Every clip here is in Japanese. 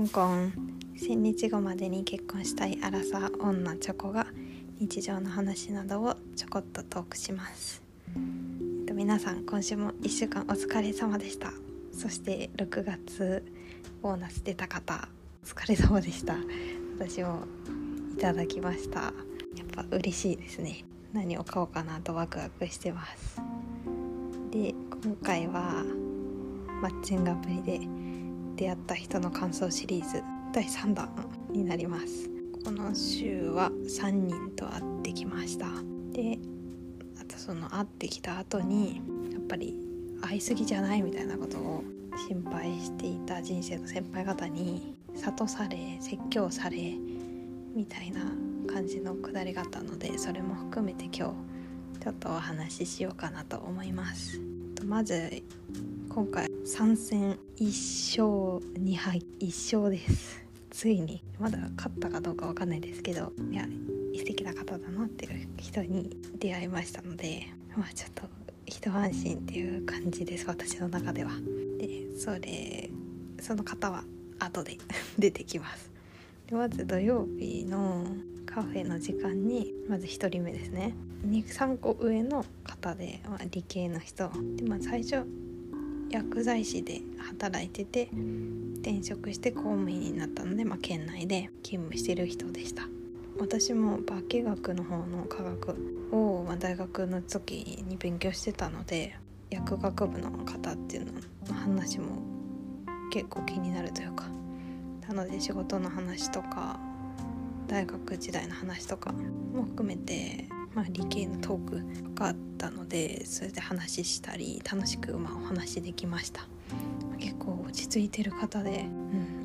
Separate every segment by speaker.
Speaker 1: コンコン千日後までに結婚したいアラサー女チョコが日常の話などをちょこっとトークします。えっと皆さん今週も1週間お疲れ様でした。そして6月ボーナス出た方お疲れ様でした。私もいただきました。やっぱ嬉しいですね。何を買おうかなとワクワクしてます。で今回はマッチングアプリで出会った人の感想シリーズ第3弾になります。この週は3人と会ってきました。であとその会ってきた後にやっぱり会いすぎじゃないみたいなことを心配していた人生の先輩方に諭され説教されみたいな感じのくだりがあったのでそれも含めて今日ちょっとお話ししようかなと思います。まず今回3戦1勝2敗1勝です。ついにまだ勝ったかどうかわかんないですけどいや素敵な方だなっていう人に出会いましたのでまあちょっと一安心っていう感じです私の中では。でそれその方は後で 出てきます。でまず土曜日のカフェの時間にまず1人目ですね。23個上の方で、まあ、理系の人。で、まあ、最初薬剤師で働いてて転職して公務員になったので、まあ、県内で勤務してる人でした。私も化学の方の科学を、まあ、大学の時に勉強してたので薬学部の方っていうの話も結構気になるというかなので仕事の話とか大学時代の話とかも含めて、まあ、理系のトークがあったのでそれで話したり楽しくまあお話できました。結構落ち着いてる方で、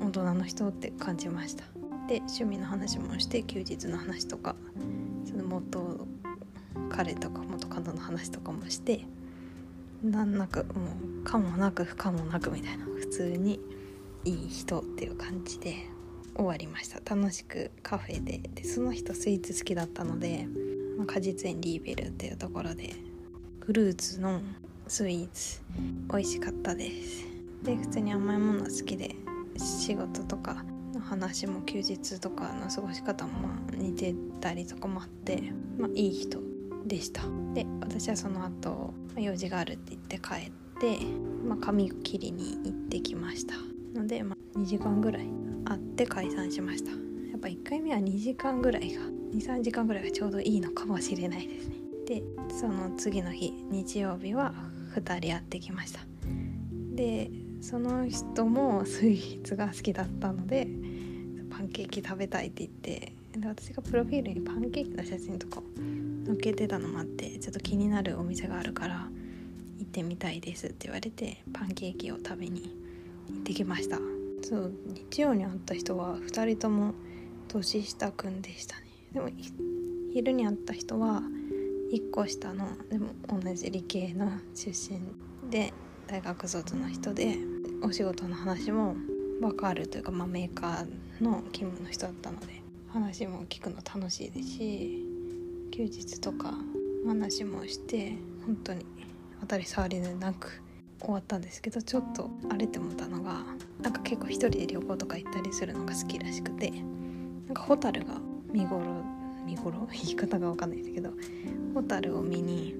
Speaker 1: うん、大人の人って感じました。で趣味の話もして休日の話とかその元彼とか元カノの話とかもしてなんなくもう可もなく不可もなくみたいな普通にいい人っていう感じで終わりました。楽しくカフェででその人スイーツ好きだったので、果実園リーベルっていうところでフルーツのスイーツ美味しかったです。で普通に甘いもの好きで仕事とかの話も休日とかの過ごし方も似てたりとかもあって、まあ、いい人でした。で私はその後用事があるって言って帰って、まあ、髪切りに行ってきました。ので、まあ、2時間ぐらい会って解散しました。やっぱ1回目は2時間ぐらいが23時間ぐらいがちょうどいいのかもしれないですね。でその次の日日曜日は2人会ってきました。でその人もスイーツが好きだったのでパンケーキ食べたいって言ってで私がプロフィールにパンケーキの写真とか載っけてたのもあってちょっと気になるお店があるから行ってみたいですって言われてパンケーキを食べに行ってきました。そう日曜に会った人は2人とも年下くんでしたね。でも昼に会った人は1個下のでも同じ理系の出身で大学卒の人でお仕事の話も分かるというか、まあ、メーカーの勤務の人だったので話も聞くの楽しいですし休日とか話もして本当に当たり障りでなく終わったんですけどちょっと荒れて思ったのがなんか結構一人で旅行とか行ったりするのが好きらしくてなんかホタルが見頃見頃？言い方が分かんないですけどホタルを見に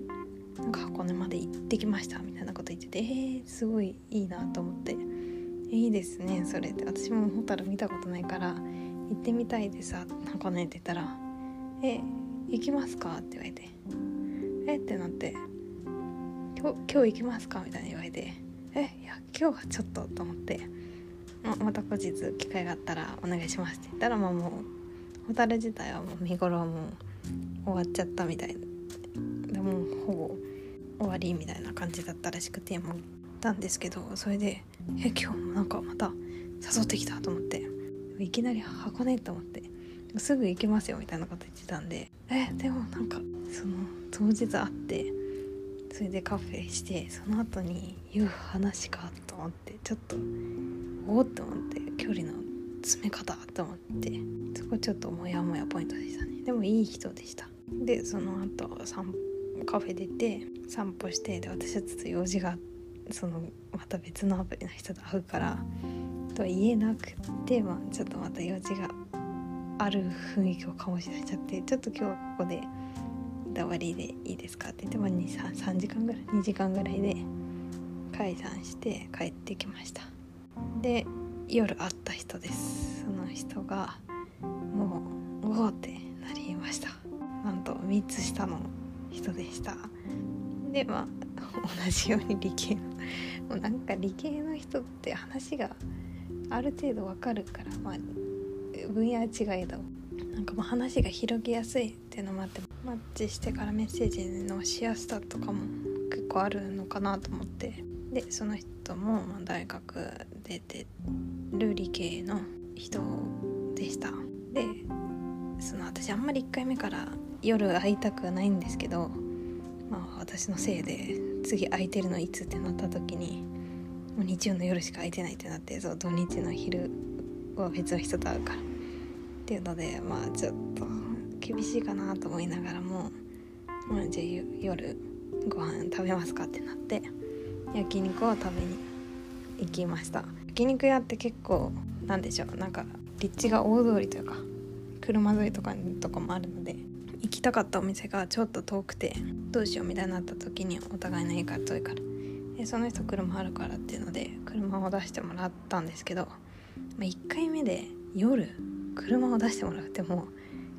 Speaker 1: なんか箱根まで行ってきましたみたいなこと言っててえー、すごいいいなと思って「いいですねそれ」って。私もホタル見たことないから行ってみたいでさ箱根って言ったら「え行きますか?」って言われて「えっ?」てなって。今日今日行きますか?」みたいに言われて「えいや今日はちょっと」と思って。ままた後日機会があったらお願いしますって言ったらまあもうホタル自体はもう見頃はもう終わっちゃったみたいでもうほぼ終わりみたいな感じだったらしくてもうたんですけどそれで「え今日もなんかまた誘ってきた」と思って。いきなり箱根と思ってすぐ行きますよみたいなこと言ってたんでえでもなんかその当日会ってそれでカフェしてその後に言う話かと思ってちょっとおおって思って距離の詰め方と思ってそこちょっとモヤモヤポイントでしたね。でもいい人でした。でその後散カフェ出て散歩してで私はちょっと用事がそのまた別のアプリの人と会うからと言えなくて、まあ、ちょっとまた用事がある雰囲気を醸し出しちゃってちょっと今日はここで終わりでいいですかって言って、まあ、3, 3時間ぐらい2時間ぐらいで解散して帰ってきました。で夜会った人です。その人がもうおおってなりました。なんと3つ下の人でした。でまあ同じように理系のもうなんか理系の人って話がある程度わかるからまあ分野違いどなんかもう話が広げやすいっていうのもあってマッチしてからメッセージのしやすさとかも結構あるのかなと思って。でその人も大学出てる理系の人でした。でその私あんまり1回目から夜会いたくはないんですけどまあ私のせいで次空いてるのいつってなった時にもう日曜の夜しか空いてないってなってそう土日の昼は別の人と会うから。っていうのでまあちょっと厳しいかなと思いながらも、まあ、じゃあ夜ご飯食べますかってなって焼肉を食べに行きました。焼肉屋って結構なんでしょうなんか立地が大通りというか車沿いとかとかもあるので行きたかったお店がちょっと遠くてどうしようみたいになった時にお互いの家から遠いから。でその人車あるからっていうので車を出してもらったんですけど、まあ、1回目で夜車を出してもらうっても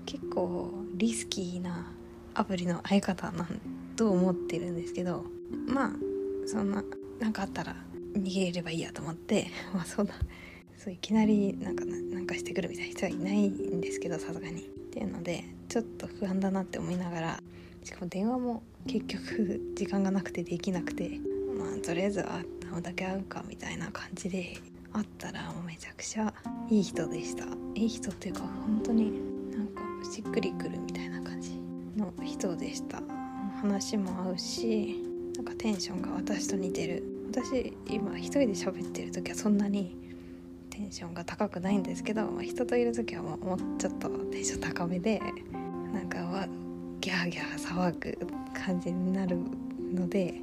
Speaker 1: 結構リスキーなアプリの相方なんと思ってるんですけどまあそんな何かあったら逃げればいいやと思って まあそうだ。そういきなりなんかなんかしてくるみたいな人はいないんですけどさすがに。っていうのでちょっと不安だなって思いながらしかも電話も結局時間がなくてできなくてまあとりあえず会うだけ会うかみたいな感じで会ったらもうめちゃくちゃいい人でした。いい人っていうか本当になんかしっくりくるみたいな感じの人でした。話も合うしなんかテンションが私と似てる。私今一人で喋ってる時はそんなにテンションが高くないんですけど、人といる時はもうちょっとテンション高めでなんかはギャーギャー騒ぐ感じになるので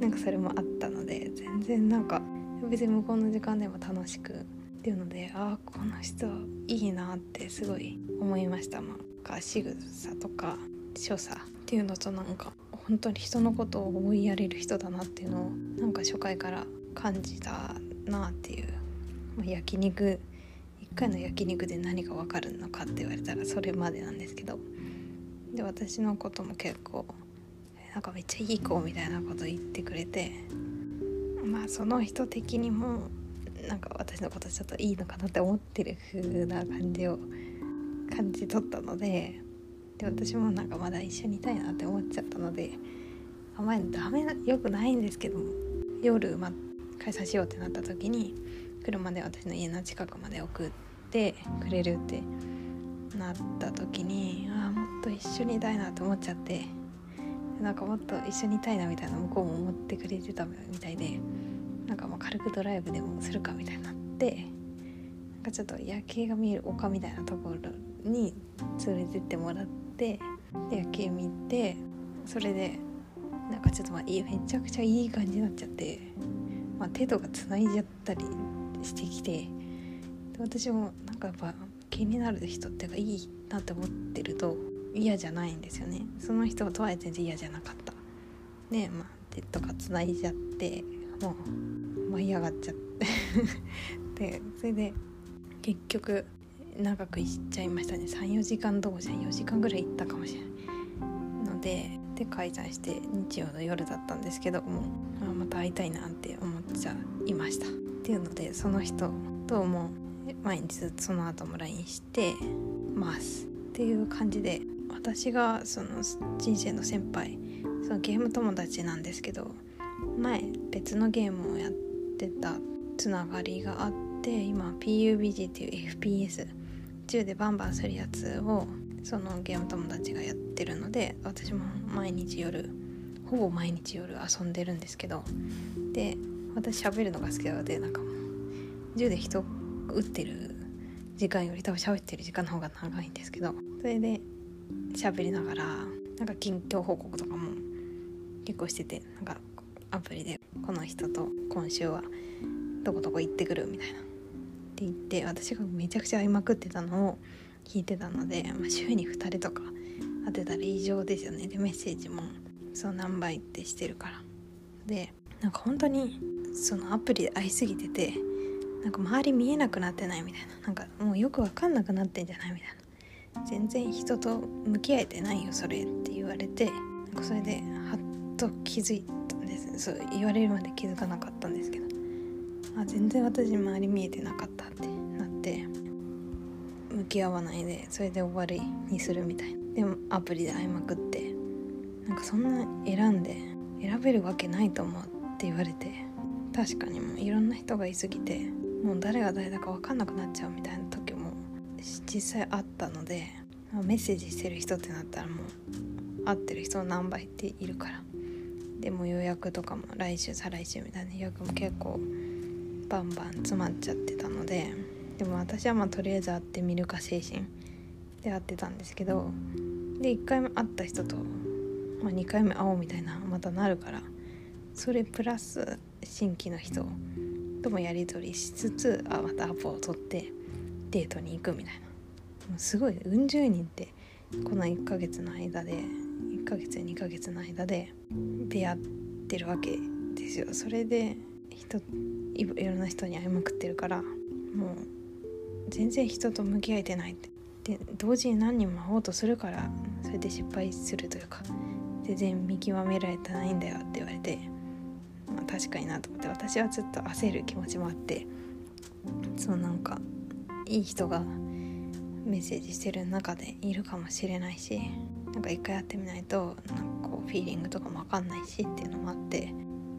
Speaker 1: なんかそれもあったので全然なんか別に向こうの時間でも楽しくっていうのでああこの人いいなってすごい思いました。まあ仕草とか所作っていうのとなんか本当に人のことを思いやれる人だなっていうのをなんか初回から感じたなっていう、ま、焼肉1回の焼肉で何が分かるのかって言われたらそれまでなんですけど。で私のことも結構なんかめっちゃいい子みたいなこと言ってくれてまあその人的にもなんか私のことちょっといいのかなって思ってる風な感じを感じ取ったのでで私もなんかまだ一緒にいたいなって思っちゃったのであんまりダメなよくないんですけども夜、ま、解散しようってなった時に車で私の家の近くまで送ってくれるってなった時にああもっと一緒にいたいなって思っちゃってなんかもっと一緒にいたいなみたいな向こうも思ってくれてたみたいでなんかもう軽くドライブでもするかみたいになってなんかちょっと夜景が見える丘みたいなところに連れてってもらってで夜景見てそれでなんかちょっとまあめちゃくちゃいい感じになっちゃって、まあ、手とかつないじゃったりしてきてで私もなんかやっぱ気になる人っていうかいいなって思ってると嫌じゃないんですよね。その人とは全然嫌じゃなかった。でまあ手とかつないじゃってもう舞い上がっちゃって。でそれで結局長く行っちゃいましたね。34時間どころじゃ4時間ぐらい行ったかもしれない。のでで解散して日曜の夜だったんですけどもあまた会いたいなって思っちゃいました。っていうのでその人とも毎日ずっとその後も LINE してますっていう感じで私がその人生の先輩そのゲーム友達なんですけど前別のゲームをやってたつながりがあって今 PUBG っていう FPS 銃でバンバンするやつをそのゲーム友達がやってるので私も毎日夜ほぼ毎日夜遊んでるんですけどで私喋るのが好きなのでなんかもう銃で人撃ってる時間より多分喋ってる時間の方が長いんですけどそれで喋りながらなんか近況報告とかも結構しててなんかアプリでこの人と今週はどこどこ行ってくるみたいな。って言って私がめちゃくちゃ会いまくってたのを聞いてたので、まあ、週に2人とか会ってたら異常ですよね。でメッセージもそう何倍ってしてるから。でなんか本当にそのアプリで会いすぎててなんか周り見えなくなってないみたいな。なんかもうよく分かんなくなってんじゃないみたいな。全然人と向き合えてないよそれって言われてなんかそれではっと気づいたんです。そう言われるまで気づかなかったんですけど。あ全然私周り見えてなかったってなって。向き合わないでそれで終わりにするみたいな。でもアプリで会いまくって。なんかそんな選んで選べるわけないと思うって言われて。確かにもういろんな人がいすぎてもう誰が誰だか分かんなくなっちゃうみたいな時も実際あったのでメッセージしてる人ってなったらもう会ってる人の何倍っているから。でも予約とかも来週再来週みたいな予約も結構バンバン詰まっちゃってたのででも私はまあとりあえず会ってみるか精神で会ってたんですけどで1回目会った人と、まあ、2回目会おうみたいなまたなるからそれプラス新規の人ともやり取りしつつあまたアポを取ってデートに行くみたいな。もうすごいうん十人ってこの1ヶ月の間で1ヶ月2ヶ月の間で出会ってるわけですよ。それで人いろんな人に会いまくってるからもう全然人と向き合えてないって。で同時に何人も会おうとするからそれで失敗するというか全然見極められてないんだよって言われて、まあ、確かになと思って私はちょっと焦る気持ちもあってそうなんかいい人がメッセージしてる中でいるかもしれないしなんか一回やってみないとなんかこうフィーリングとかも分かんないしっていうのもあって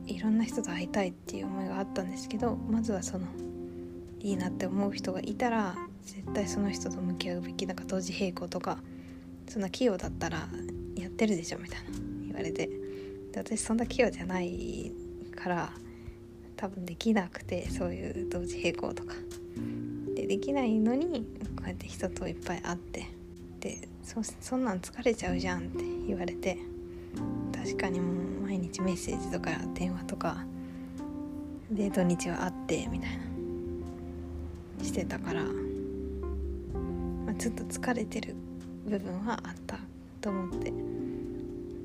Speaker 1: いろんな人と会いたいっていう思いがあったんですけどまずはそのいいなって思う人がいたら絶対その人と向き合うべきなんか同時並行とかそんな器用だったらやってるでしょみたいな言われて。で私そんな器用じゃないから多分できなくてそういう同時並行とか。でできないのにこうやって人といっぱい会ってでそそんなん疲れちゃうじゃんって言われて。確かにもう毎日メッセージとか電話とかで土日は会ってみたいな。してたから、まあ、ちょっと疲れてる部分はあったと思って。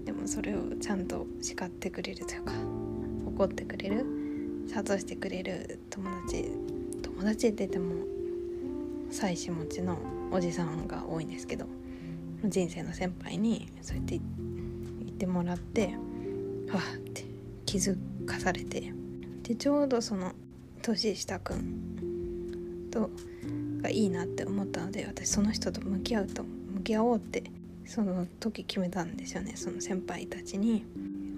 Speaker 1: でもそれをちゃんと叱ってくれるというか怒ってくれる諭してくれる友達友達って言っても妻子持ちのおじさんが多いんですけど人生の先輩にそうやって言ってもらってわって気づかされてでちょうどその年下くんとがいいなって思ったので私その人と向き合うと向き合おうってその時決めたんですよねその先輩たちに、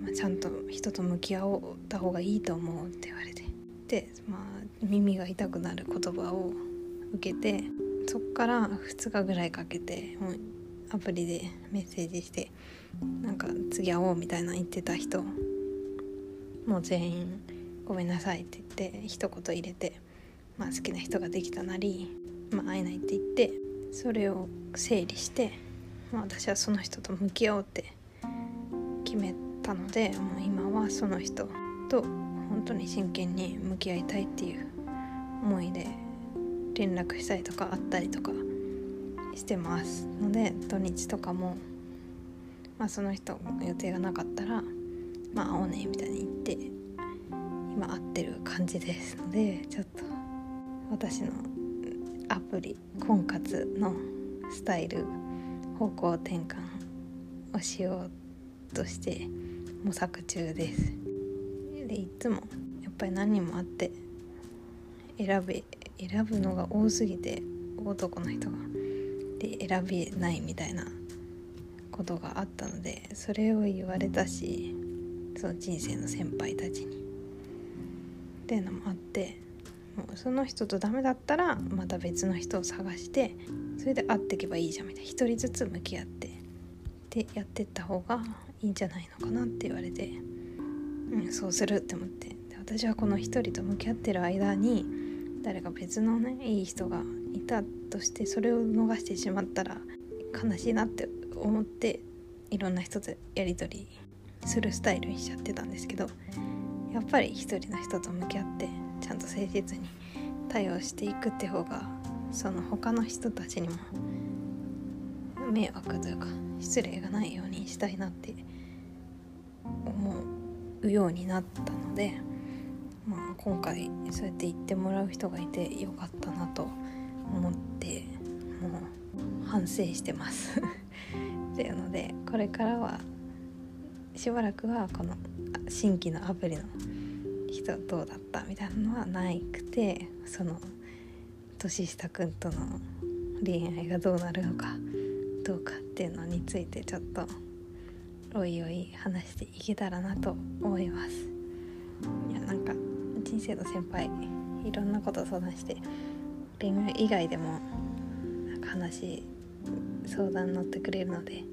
Speaker 1: まあ、ちゃんと人と向き合おった方がいいと思うって言われて。で、まあ、耳が痛くなる言葉を受けてそっから2日ぐらいかけてもうアプリでメッセージしてなんか次会おうみたいな言ってた人もう全員ごめんなさいって言って一言入れて、まあ、好きな人ができたなり、まあ、会えないって言ってそれを整理して、まあ、私はその人と向き合おうって決めたのでもう今はその人と本当に真剣に向き合いたいっていう思いで連絡したりとか会ったりとかしてますので土日とかも、まあ、その人予定がなかったら「まあ会おうね」みたいに言って今会ってる感じですのでちょっと私のアプリ婚活のスタイル方向転換をしようとして模索中です。でいつもやっぱり何人もあって選べ選ぶのが多すぎて男の人がで選べないみたいなことがあったのでそれを言われたしその人生の先輩たちに。っていうのもあってもうその人とダメだったらまた別の人を探してそれで会っていけばいいじゃんみたいな。一人ずつ向き合ってでやってった方がいいんじゃないのかなって言われて、うん、そうするって思って。私はこの一人と向き合ってる間に誰か別のねいい人がいたとしてそれを逃してしまったら悲しいなって思っていろんな人とやり取りするスタイルにしちゃってたんですけどやっぱり一人の人と向き合ってちゃんと誠実に対応していくって方がその他の人たちにも迷惑というか失礼がないようにしたいなって思うようになったので、まあ、今回そうやって言ってもらう人がいてよかったなと思ってもう反省してます。っていうのでこれからはしばらくはこの新規のアプリの人どうだったみたいなのはないくてその年下くんとの恋愛がどうなるのかどうかっていうのについてちょっとおいおい話していけたらなと思います。いやなんか人生の先輩いろんなこと相談して恋愛以外でもなんか話相談乗ってくれるので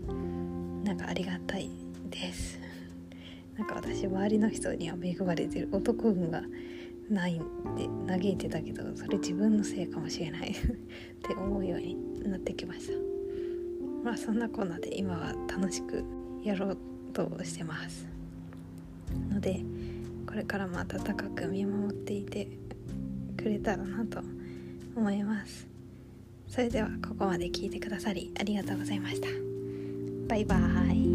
Speaker 1: なんかありがたいです。なんか私周りの人には恵まれてる男運がないって嘆いてたけどそれ自分のせいかもしれない って思うようになってきました。まあそんなこんなで今は楽しくやろうとしてます。のでこれからも温かく見守っていてくれたらなと思います。それではここまで聞いてくださりありがとうございました。バイバーイ。